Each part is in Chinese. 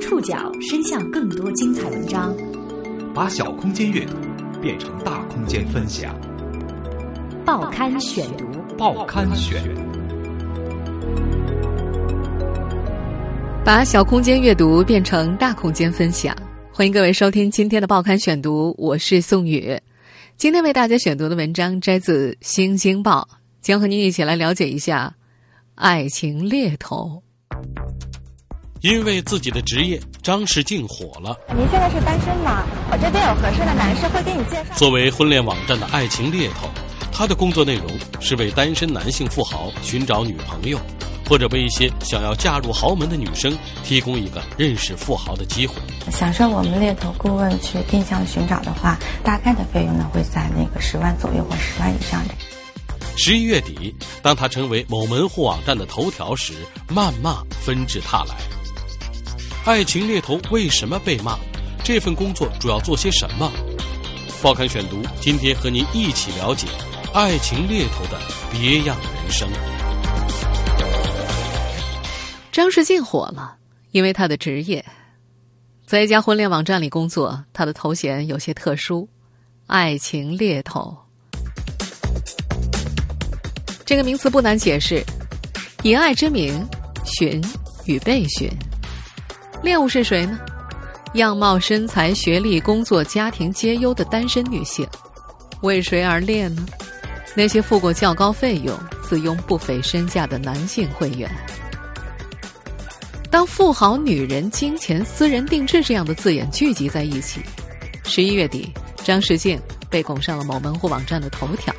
触角伸向更多精彩文章，把小空间阅读变成大空间分享。报刊选读，报刊选，把小空间阅读变成大空间分享。欢迎各位收听今天的报刊选读，我是宋宇。今天为大家选读的文章摘自《新京报》，将和您一起来了解一下爱情猎头。因为自己的职业，张世静火了。您现在是单身吗？我这边有合适的男士会给你介绍。作为婚恋网站的爱情猎头，他的工作内容是为单身男性富豪寻找女朋友，或者为一些想要嫁入豪门的女生提供一个认识富豪的机会。想说我们猎头顾问去定向寻找的话，大概的费用呢会在那个十万左右或十万以上的。十一月底，当他成为某门户网站的头条时，谩骂纷至沓来。爱情猎头为什么被骂？这份工作主要做些什么？报刊选读，今天和您一起了解爱情猎头的别样人生。张世静火了，因为他的职业在一家婚恋网站里工作，他的头衔有些特殊——爱情猎头。这个名词不难解释，以爱之名寻与被寻。猎物是谁呢？样貌、身材、学历、工作、家庭皆优的单身女性，为谁而猎呢？那些付过较高费用、自拥不菲身价的男性会员。当富豪、女人、金钱、私人定制这样的字眼聚集在一起，十一月底，张世静被拱上了某门户网站的头条。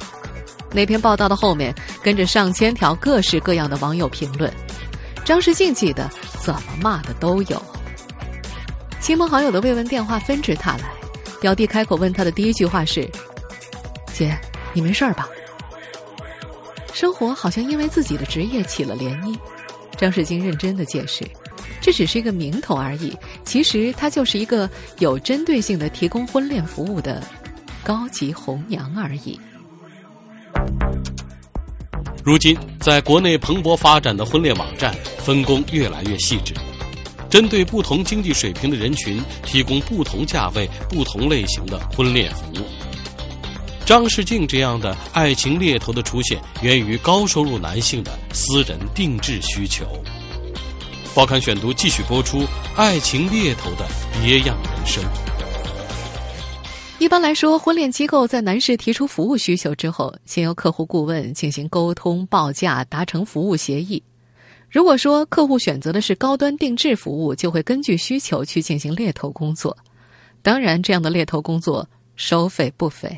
那篇报道的后面跟着上千条各式各样的网友评论。张世静记得。怎么骂的都有，亲朋好友的慰问电话纷至沓来。表弟开口问他的第一句话是：“姐，你没事吧？”生活好像因为自己的职业起了涟漪。张世金认真的解释：“这只是一个名头而已，其实他就是一个有针对性的提供婚恋服务的高级红娘而已。”如今，在国内蓬勃发展的婚恋网站，分工越来越细致，针对不同经济水平的人群，提供不同价位、不同类型的婚恋服务。张世静这样的爱情猎头的出现，源于高收入男性的私人定制需求。报刊选读继续播出：爱情猎头的别样人生。一般来说，婚恋机构在男士提出服务需求之后，先由客户顾问进行沟通、报价、达成服务协议。如果说客户选择的是高端定制服务，就会根据需求去进行猎头工作。当然，这样的猎头工作收费不菲。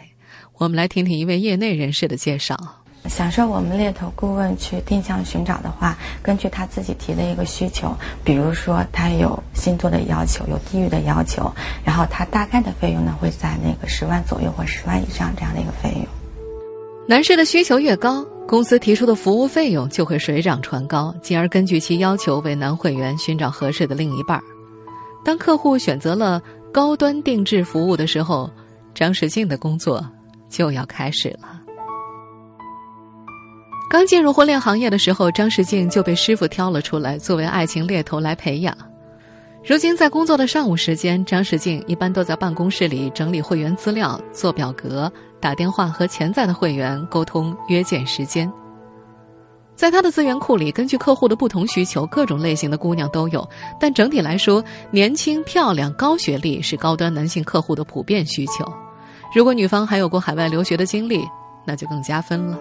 我们来听听一位业内人士的介绍。享受我们猎头顾问去定向寻找的话，根据他自己提的一个需求，比如说他有星座的要求，有地域的要求，然后他大概的费用呢会在那个十万左右或十万以上这样的一个费用。男士的需求越高，公司提出的服务费用就会水涨船高，进而根据其要求为男会员寻找合适的另一半。当客户选择了高端定制服务的时候，张世静的工作就要开始了。刚进入婚恋行业的时候，张世静就被师傅挑了出来，作为爱情猎头来培养。如今在工作的上午时间，张世静一般都在办公室里整理会员资料、做表格、打电话和潜在的会员沟通约见时间。在他的资源库里，根据客户的不同需求，各种类型的姑娘都有。但整体来说，年轻、漂亮、高学历是高端男性客户的普遍需求。如果女方还有过海外留学的经历，那就更加分了。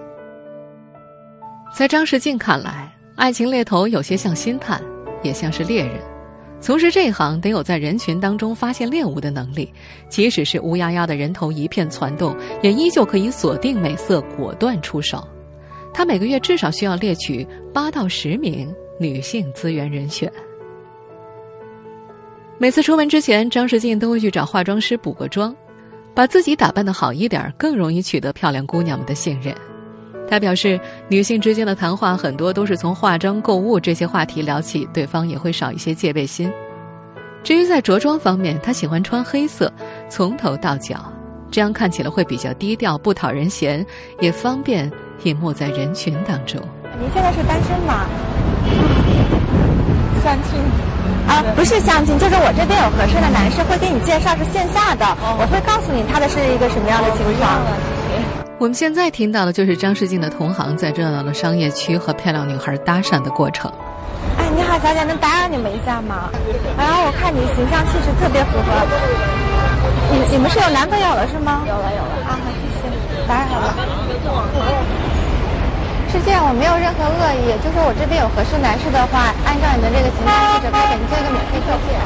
在张世静看来，爱情猎头有些像星探，也像是猎人。从事这一行得有在人群当中发现猎物的能力，即使是乌压压的人头一片攒动，也依旧可以锁定美色，果断出手。他每个月至少需要猎取八到十名女性资源人选。每次出门之前，张世静都会去找化妆师补个妆，把自己打扮的好一点，更容易取得漂亮姑娘们的信任。他表示，女性之间的谈话很多都是从化妆、购物这些话题聊起，对方也会少一些戒备心。至于在着装方面，他喜欢穿黑色，从头到脚，这样看起来会比较低调，不讨人嫌，也方便隐没在人群当中。您现在是单身吗？相亲。啊，不是相亲，就是我这边有合适的男士会给你介绍，是线下的，我会告诉你他的是一个什么样的情况。我们现在听到的就是张世静的同行在热闹的商业区和漂亮女孩搭讪的过程。哎，你好，小姐，能打扰你们一下吗？然后我看你形象气质特别符合。你你们是有男朋友了是吗？有了有了。啊，谢谢，打扰了。是这样，我没有任何恶意，就是我这边有合适男士的话，按照你的这个形象气质，可以给您做一个免费特写。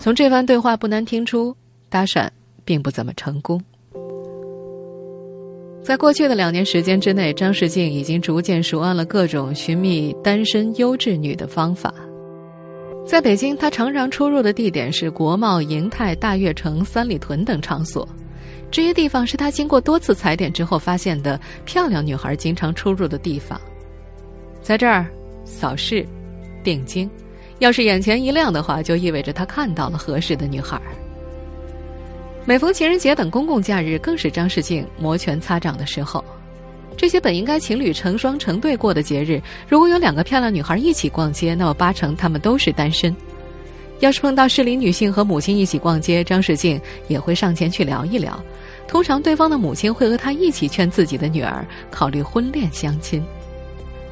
从这番对话不难听出，搭讪并不怎么成功。在过去的两年时间之内，张世静已经逐渐熟谙了各种寻觅单身优质女的方法。在北京，他常常出入的地点是国贸、银泰、大悦城、三里屯等场所。这些地方是他经过多次踩点之后发现的漂亮女孩经常出入的地方。在这儿扫视、定睛，要是眼前一亮的话，就意味着他看到了合适的女孩。每逢情人节等公共假日，更是张世静摩拳擦掌的时候。这些本应该情侣成双成对过的节日，如果有两个漂亮女孩一起逛街，那么八成她们都是单身。要是碰到适龄女性和母亲一起逛街，张世静也会上前去聊一聊。通常，对方的母亲会和他一起劝自己的女儿考虑婚恋相亲。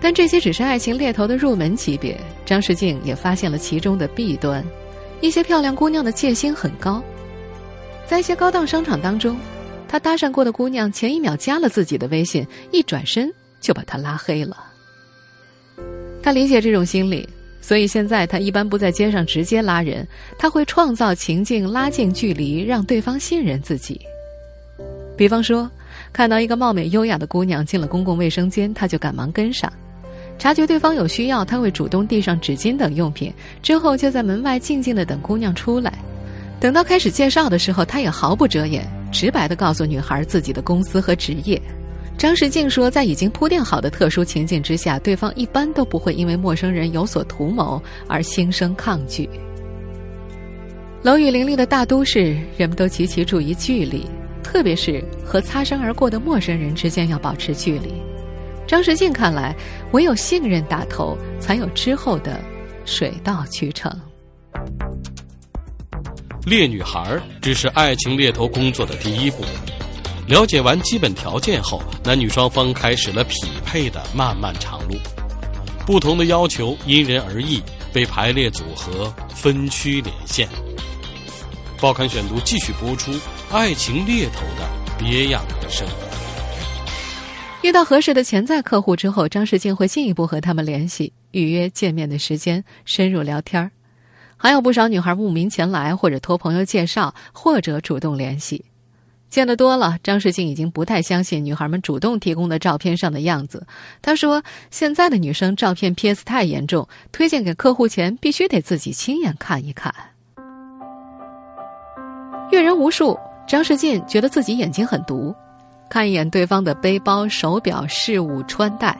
但这些只是爱情猎头的入门级别，张世静也发现了其中的弊端：一些漂亮姑娘的戒心很高。在一些高档商场当中，他搭讪过的姑娘前一秒加了自己的微信，一转身就把他拉黑了。他理解这种心理，所以现在他一般不在街上直接拉人，他会创造情境拉近距离，让对方信任自己。比方说，看到一个貌美优雅的姑娘进了公共卫生间，他就赶忙跟上，察觉对方有需要，他会主动递上纸巾等用品，之后就在门外静静的等姑娘出来。等到开始介绍的时候，他也毫不遮掩，直白的告诉女孩自己的公司和职业。张世静说，在已经铺垫好的特殊情境之下，对方一般都不会因为陌生人有所图谋而心生抗拒。楼宇林立的大都市，人们都极其注意距离，特别是和擦身而过的陌生人之间要保持距离。张世静看来，唯有信任打头，才有之后的水到渠成。猎女孩只是爱情猎头工作的第一步。了解完基本条件后，男女双方开始了匹配的漫漫长路。不同的要求因人而异，被排列组合，分区连线。报刊选读继续播出：爱情猎头的别样人生。遇到合适的潜在客户之后，张世静会进一步和他们联系，预约见面的时间，深入聊天儿。还有不少女孩慕名前来，或者托朋友介绍，或者主动联系。见得多了，张世静已经不太相信女孩们主动提供的照片上的样子。他说：“现在的女生照片 PS 太严重，推荐给客户前必须得自己亲眼看一看。”阅人无数，张世静觉得自己眼睛很毒，看一眼对方的背包、手表、饰物、穿戴。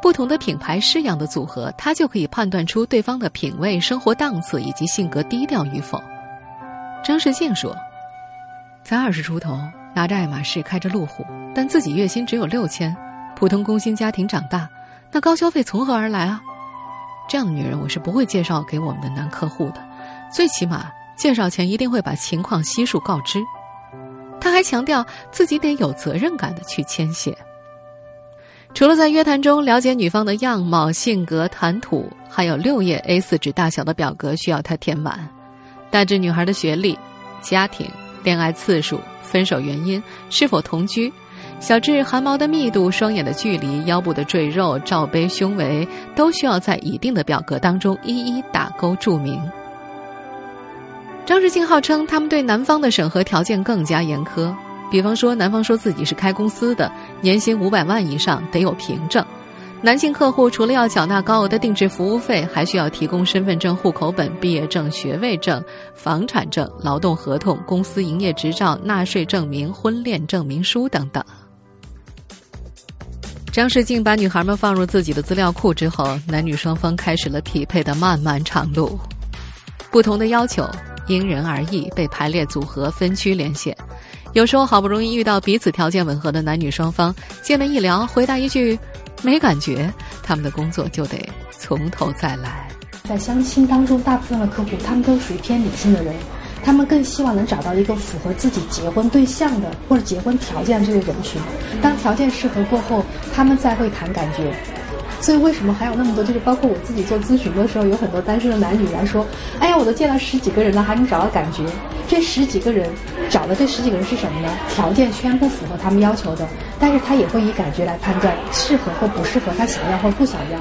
不同的品牌式样的组合，他就可以判断出对方的品味、生活档次以及性格低调与否。张世静说：“才二十出头，拿着爱马仕，开着路虎，但自己月薪只有六千，普通工薪家庭长大，那高消费从何而来啊？这样的女人，我是不会介绍给我们的男客户的。最起码，介绍前一定会把情况悉数告知。”他还强调自己得有责任感的去牵线。除了在约谈中了解女方的样貌、性格、谈吐，还有六页 A4 纸大小的表格需要他填满，大致女孩的学历、家庭、恋爱次数、分手原因、是否同居，小至汗毛的密度、双眼的距离、腰部的赘肉、罩杯、胸围，都需要在一定的表格当中一一打勾注明。张志静号称，他们对男方的审核条件更加严苛。比方说，男方说自己是开公司的，年薪五百万以上，得有凭证。男性客户除了要缴纳高额的定制服务费，还需要提供身份证、户口本、毕业证、学位证、房产证、劳动合同、公司营业执照、纳税证明、婚恋证明书等等。张世静把女孩们放入自己的资料库之后，男女双方开始了匹配的漫漫长路。不同的要求因人而异，被排列组合，分区连线。有时候好不容易遇到彼此条件吻合的男女双方，见面一聊，回答一句“没感觉”，他们的工作就得从头再来。在相亲当中，大部分的客户他们都属于偏理性的人，他们更希望能找到一个符合自己结婚对象的或者结婚条件的这个人群。当条件适合过后，他们再会谈感觉。所以为什么还有那么多？就是包括我自己做咨询的时候，有很多单身的男女来说：“哎呀，我都见了十几个人了，还没找到感觉。”这十几个人找的这十几个人是什么呢？条件全不符合他们要求的，但是他也会以感觉来判断适合或不适合，他想要或不想要。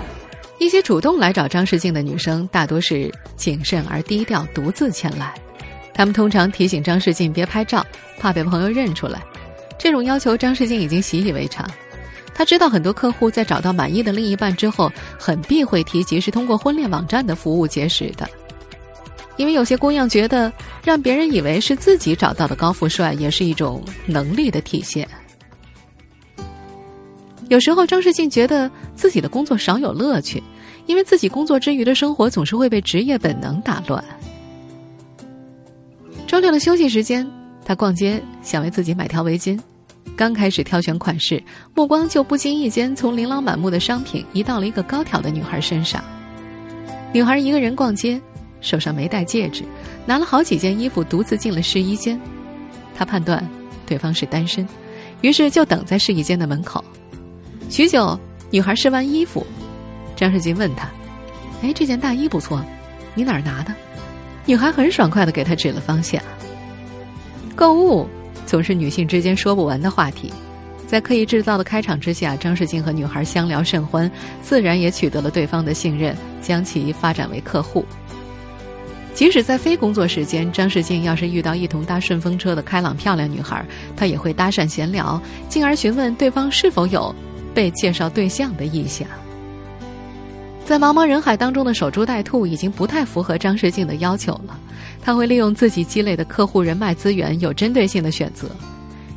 一些主动来找张世静的女生，大多是谨慎而低调，独自前来。他们通常提醒张世静别拍照，怕被朋友认出来。这种要求，张世静已经习以为常。他知道很多客户在找到满意的另一半之后，很避讳提及是通过婚恋网站的服务结识的，因为有些姑娘觉得让别人以为是自己找到的高富帅，也是一种能力的体现。有时候，张世静觉得自己的工作少有乐趣，因为自己工作之余的生活总是会被职业本能打乱。周六的休息时间，他逛街，想为自己买条围巾。刚开始挑选款式，目光就不经意间从琳琅满目的商品移到了一个高挑的女孩身上。女孩一个人逛街，手上没戴戒指，拿了好几件衣服，独自进了试衣间。他判断对方是单身，于是就等在试衣间的门口。许久，女孩试完衣服，张世金问她：“哎，这件大衣不错，你哪儿拿的？”女孩很爽快的给他指了方向。购物。总是女性之间说不完的话题，在刻意制造的开场之下，张世静和女孩相聊甚欢，自然也取得了对方的信任，将其发展为客户。即使在非工作时间，张世静要是遇到一同搭顺风车的开朗漂亮女孩，他也会搭讪闲聊，进而询问对方是否有被介绍对象的意向。在茫茫人海当中的守株待兔已经不太符合张世静的要求了。他会利用自己积累的客户人脉资源，有针对性的选择。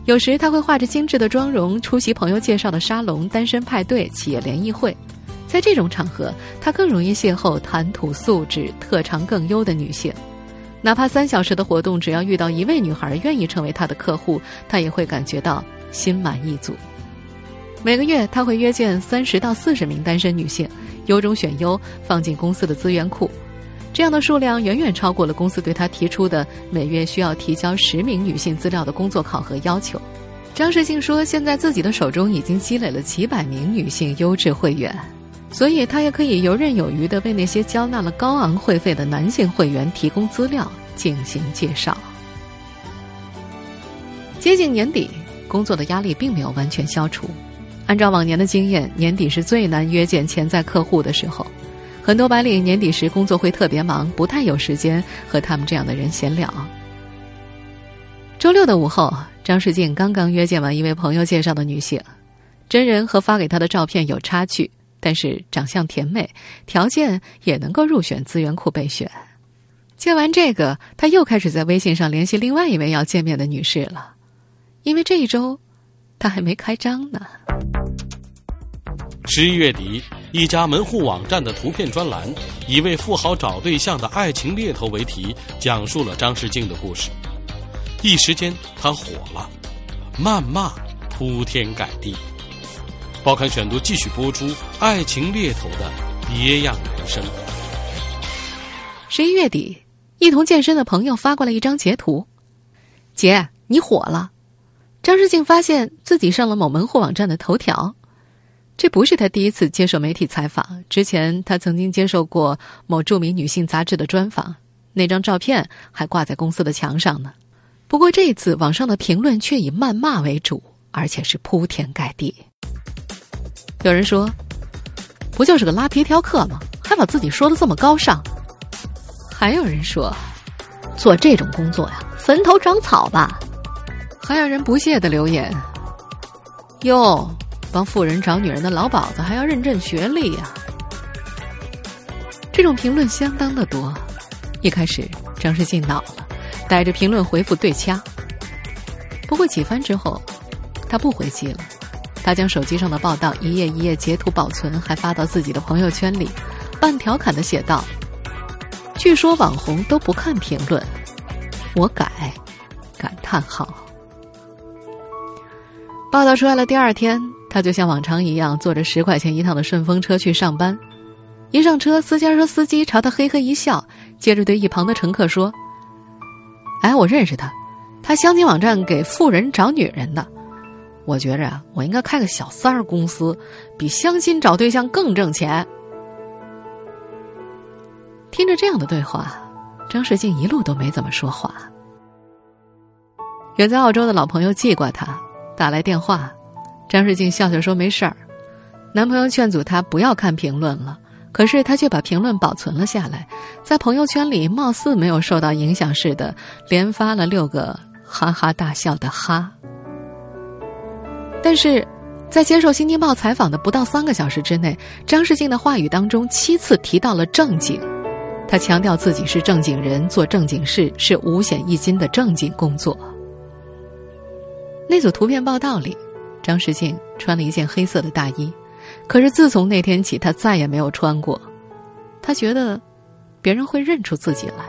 有时他会化着精致的妆容出席朋友介绍的沙龙、单身派对、企业联谊会。在这种场合，他更容易邂逅谈吐素质、特长更优的女性。哪怕三小时的活动，只要遇到一位女孩愿意成为他的客户，他也会感觉到心满意足。每个月，他会约见三十到四十名单身女性，优中选优，放进公司的资源库。这样的数量远远超过了公司对他提出的每月需要提交十名女性资料的工作考核要求。张世庆说：“现在自己的手中已经积累了几百名女性优质会员，所以他也可以游刃有余地为那些交纳了高昂会费的男性会员提供资料进行介绍。”接近年底，工作的压力并没有完全消除。按照往年的经验，年底是最难约见潜在客户的时候。很多白领年底时工作会特别忙，不太有时间和他们这样的人闲聊。周六的午后，张世静刚刚约见完一位朋友介绍的女性，真人和发给他的照片有差距，但是长相甜美，条件也能够入选资源库备选。见完这个，他又开始在微信上联系另外一位要见面的女士了，因为这一周他还没开张呢。十一月底。一家门户网站的图片专栏以“为富豪找对象的爱情猎头”为题，讲述了张世静的故事。一时间，他火了，谩骂铺天盖地。报刊选读继续播出《爱情猎头的别样人生》。十一月底，一同健身的朋友发过来一张截图：“姐，你火了。”张世静发现自己上了某门户网站的头条。这不是他第一次接受媒体采访，之前他曾经接受过某著名女性杂志的专访，那张照片还挂在公司的墙上呢。不过这次网上的评论却以谩骂为主，而且是铺天盖地。有人说：“不就是个拉皮条客吗？还把自己说的这么高尚。”还有人说：“做这种工作呀，坟头长草吧。”还有人不屑的留言：“哟。”帮富人找女人的老鸨子还要认证学历呀？这种评论相当的多。一开始张世进恼了，逮着评论回复对掐。不过几番之后，他不回击了。他将手机上的报道一页一页截图保存，还发到自己的朋友圈里，半调侃的写道：“据说网红都不看评论，我改。”感叹号。报道出来了，第二天。他就像往常一样坐着十块钱一趟的顺风车去上班，一上车，私家车司机朝他嘿嘿一笑，接着对一旁的乘客说：“哎，我认识他，他相亲网站给富人找女人的。我觉着啊，我应该开个小三儿公司，比相亲找对象更挣钱。”听着这样的对话，张世静一路都没怎么说话。远在澳洲的老朋友记挂他，打来电话，张世静笑笑说：“没事儿。”男朋友劝阻她不要看评论了。可是她却把评论保存了下来，在朋友圈里貌似没有受到影响似的，连发了六个哈哈大笑的哈。但是，在接受《新京报》采访的不到三个小时之内，张世静的话语当中七次提到了正经，他强调自己是正经人，做正经事是五险一金的正经工作。那组图片报道里，张世静穿了一件黑色的大衣。可是自从那天起，他再也没有穿过。他觉得，别人会认出自己来。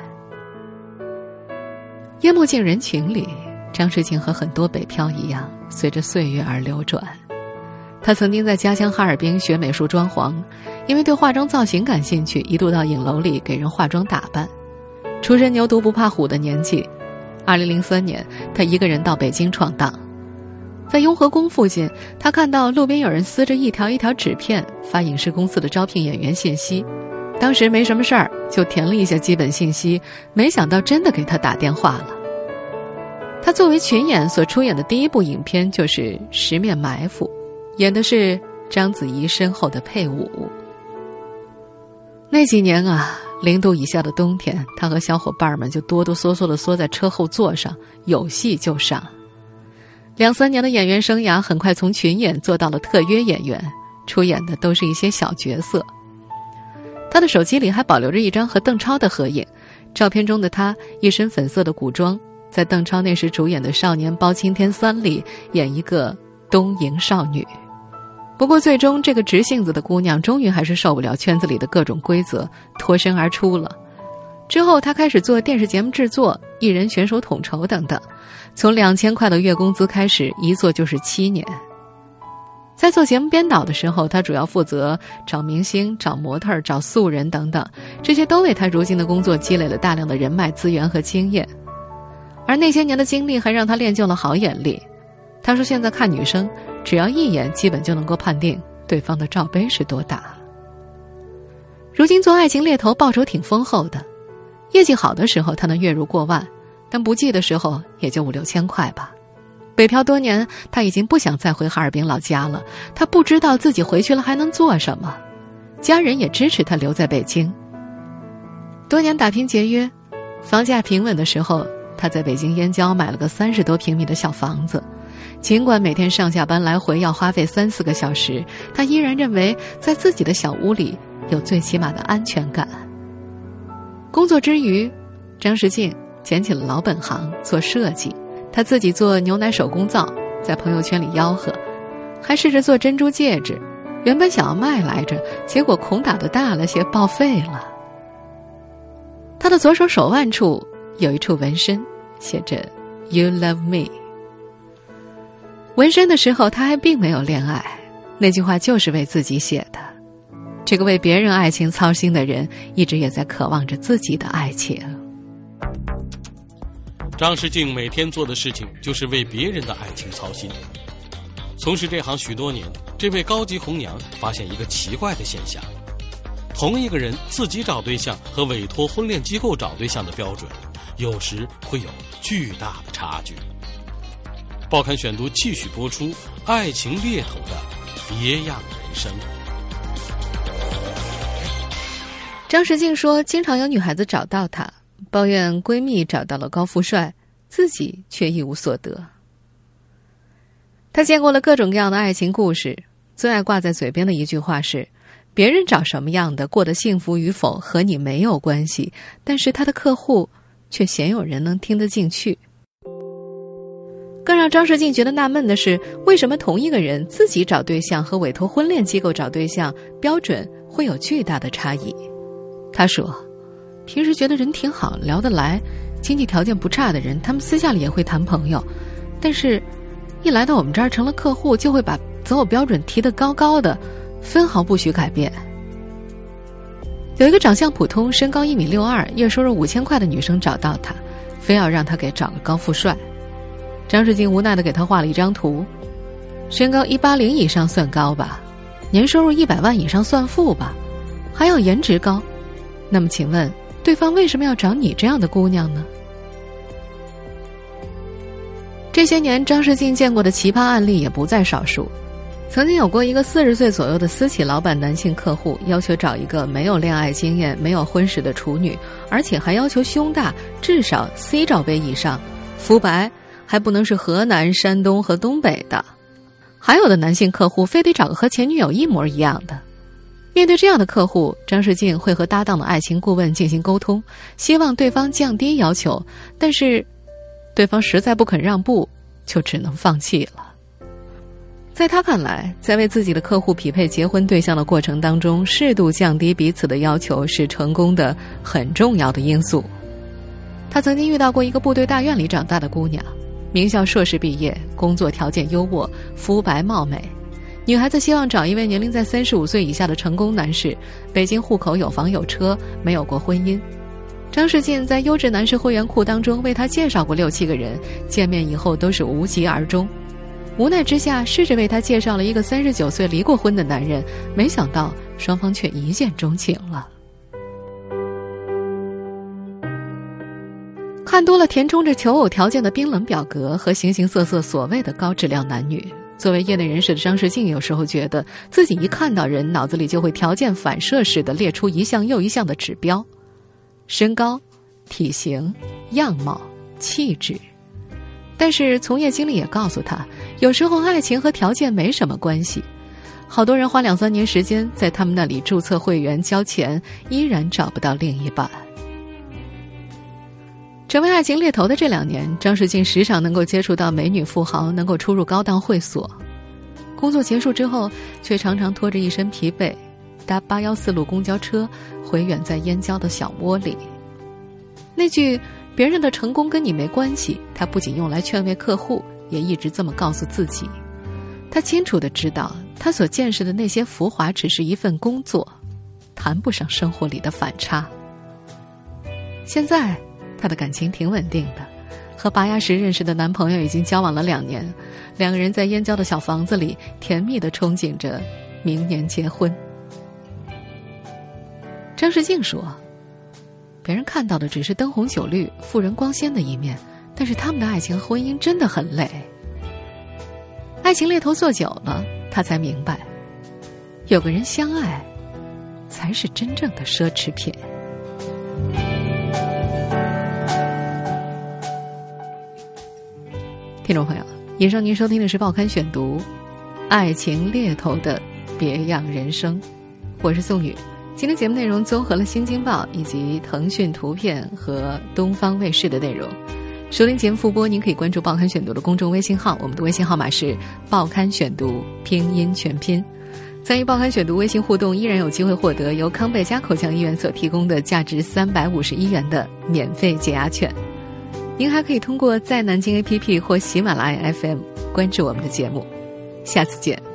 淹没进人群里，张世静和很多北漂一样，随着岁月而流转。他曾经在家乡哈尔滨学美术装潢，因为对化妆造型感兴趣，一度到影楼里给人化妆打扮。出身牛犊不怕虎的年纪，二零零三年，他一个人到北京闯荡。在雍和宫附近，他看到路边有人撕着一条一条纸片发影视公司的招聘演员信息。当时没什么事儿，就填了一下基本信息。没想到真的给他打电话了。他作为群演所出演的第一部影片就是《十面埋伏》，演的是章子怡身后的配舞。那几年啊，零度以下的冬天，他和小伙伴们就哆哆嗦嗦地缩在车后座上，有戏就上。两三年的演员生涯，很快从群演做到了特约演员，出演的都是一些小角色。他的手机里还保留着一张和邓超的合影，照片中的他一身粉色的古装，在邓超那时主演的《少年包青天三》里演一个东瀛少女。不过，最终这个直性子的姑娘，终于还是受不了圈子里的各种规则，脱身而出了。之后，他开始做电视节目制作、艺人选手统筹等等。从两千块的月工资开始，一做就是七年。在做节目编导的时候，他主要负责找明星、找模特、找素人等等，这些都为他如今的工作积累了大量的人脉资源和经验。而那些年的经历还让他练就了好眼力。他说：“现在看女生，只要一眼，基本就能够判定对方的罩杯是多大。”如今做爱情猎头，报酬挺丰厚的，业绩好的时候，他能月入过万。但不济的时候也就五六千块吧。北漂多年，他已经不想再回哈尔滨老家了。他不知道自己回去了还能做什么，家人也支持他留在北京。多年打拼节约，房价平稳的时候，他在北京燕郊买了个三十多平米的小房子。尽管每天上下班来回要花费三四个小时，他依然认为在自己的小屋里有最起码的安全感。工作之余，张世静。捡起了老本行，做设计。他自己做牛奶手工皂，在朋友圈里吆喝，还试着做珍珠戒指。原本想要卖来着，结果孔打的大了些，报废了。他的左手手腕处有一处纹身，写着 “You love me”。纹身的时候，他还并没有恋爱，那句话就是为自己写的。这个为别人爱情操心的人，一直也在渴望着自己的爱情。张世静每天做的事情就是为别人的爱情操心。从事这行许多年，这位高级红娘发现一个奇怪的现象：同一个人自己找对象和委托婚恋机构找对象的标准，有时会有巨大的差距。报刊选读继续播出：爱情猎头的别样人生。张世静说：“经常有女孩子找到他。”抱怨闺蜜找到了高富帅，自己却一无所得。她见过了各种各样的爱情故事，最爱挂在嘴边的一句话是：“别人找什么样的，过得幸福与否和你没有关系。”但是她的客户却鲜有人能听得进去。更让张世静觉得纳闷的是，为什么同一个人自己找对象和委托婚恋机构找对象标准会有巨大的差异？他说。平时觉得人挺好，聊得来，经济条件不差的人，他们私下里也会谈朋友，但是，一来到我们这儿成了客户，就会把择偶标准提得高高的，分毫不许改变。有一个长相普通、身高一米六二、月收入五千块的女生找到他，非要让他给找个高富帅。张世静无奈的给他画了一张图，身高一八零以上算高吧，年收入一百万以上算富吧，还要颜值高。那么请问，对方为什么要找你这样的姑娘呢？这些年，张世进见过的奇葩案例也不在少数。曾经有过一个四十岁左右的私企老板男性客户，要求找一个没有恋爱经验、没有婚史的处女，而且还要求胸大，至少 C 罩杯以上，肤白，还不能是河南、山东和东北的。还有的男性客户非得找个和前女友一模一样的。面对这样的客户，张世静会和搭档的爱情顾问进行沟通，希望对方降低要求，但是。对方实在不肯让步，就只能放弃了。在他看来，在为自己的客户匹配结婚对象的过程当中，适度降低彼此的要求是成功的很重要的因素。他曾经遇到过一个部队大院里长大的姑娘，名校硕士毕业，工作条件优渥，肤白貌美。女孩子希望找一位年龄在三十五岁以下的成功男士，北京户口有房有车，没有过婚姻。张世进在优质男士会员库当中为他介绍过六七个人，见面以后都是无疾而终。无奈之下，试着为他介绍了一个三十九岁离过婚的男人，没想到双方却一见钟情了。看多了填充着求偶条件的冰冷表格和形形色色所谓的高质量男女，作为业内人士的张世静有时候觉得自己一看到人，脑子里就会条件反射似的列出一项又一项的指标。身高、体型、样貌、气质，但是从业经历也告诉他，有时候爱情和条件没什么关系。好多人花两三年时间在他们那里注册会员、交钱，依然找不到另一半。成为爱情猎头的这两年，张世静时常能够接触到美女富豪，能够出入高档会所。工作结束之后，却常常拖着一身疲惫。搭八幺四路公交车回远在燕郊的小窝里。那句“别人的成功跟你没关系”，他不仅用来劝慰客户，也一直这么告诉自己。他清楚的知道，他所见识的那些浮华只是一份工作，谈不上生活里的反差。现在，她的感情挺稳定的，和拔牙时认识的男朋友已经交往了两年，两个人在燕郊的小房子里甜蜜的憧憬着明年结婚。张世静说：“别人看到的只是灯红酒绿、富人光鲜的一面，但是他们的爱情婚姻真的很累。爱情猎头做久了，他才明白，有个人相爱，才是真正的奢侈品。”听众朋友，以上您收听的是《报刊选读》，《爱情猎头的别样人生》，我是宋宇。今天节目内容综合了《新京报》以及腾讯图片和东方卫视的内容。收听节目复播，您可以关注《报刊选读》的公众微信号，我们的微信号码是“报刊选读”拼音全拼。参与《报刊选读》微信互动，依然有机会获得由康贝佳口腔医院所提供的价值三百五十一元的免费解压券。您还可以通过在南京 APP 或喜马拉雅 FM 关注我们的节目。下次见。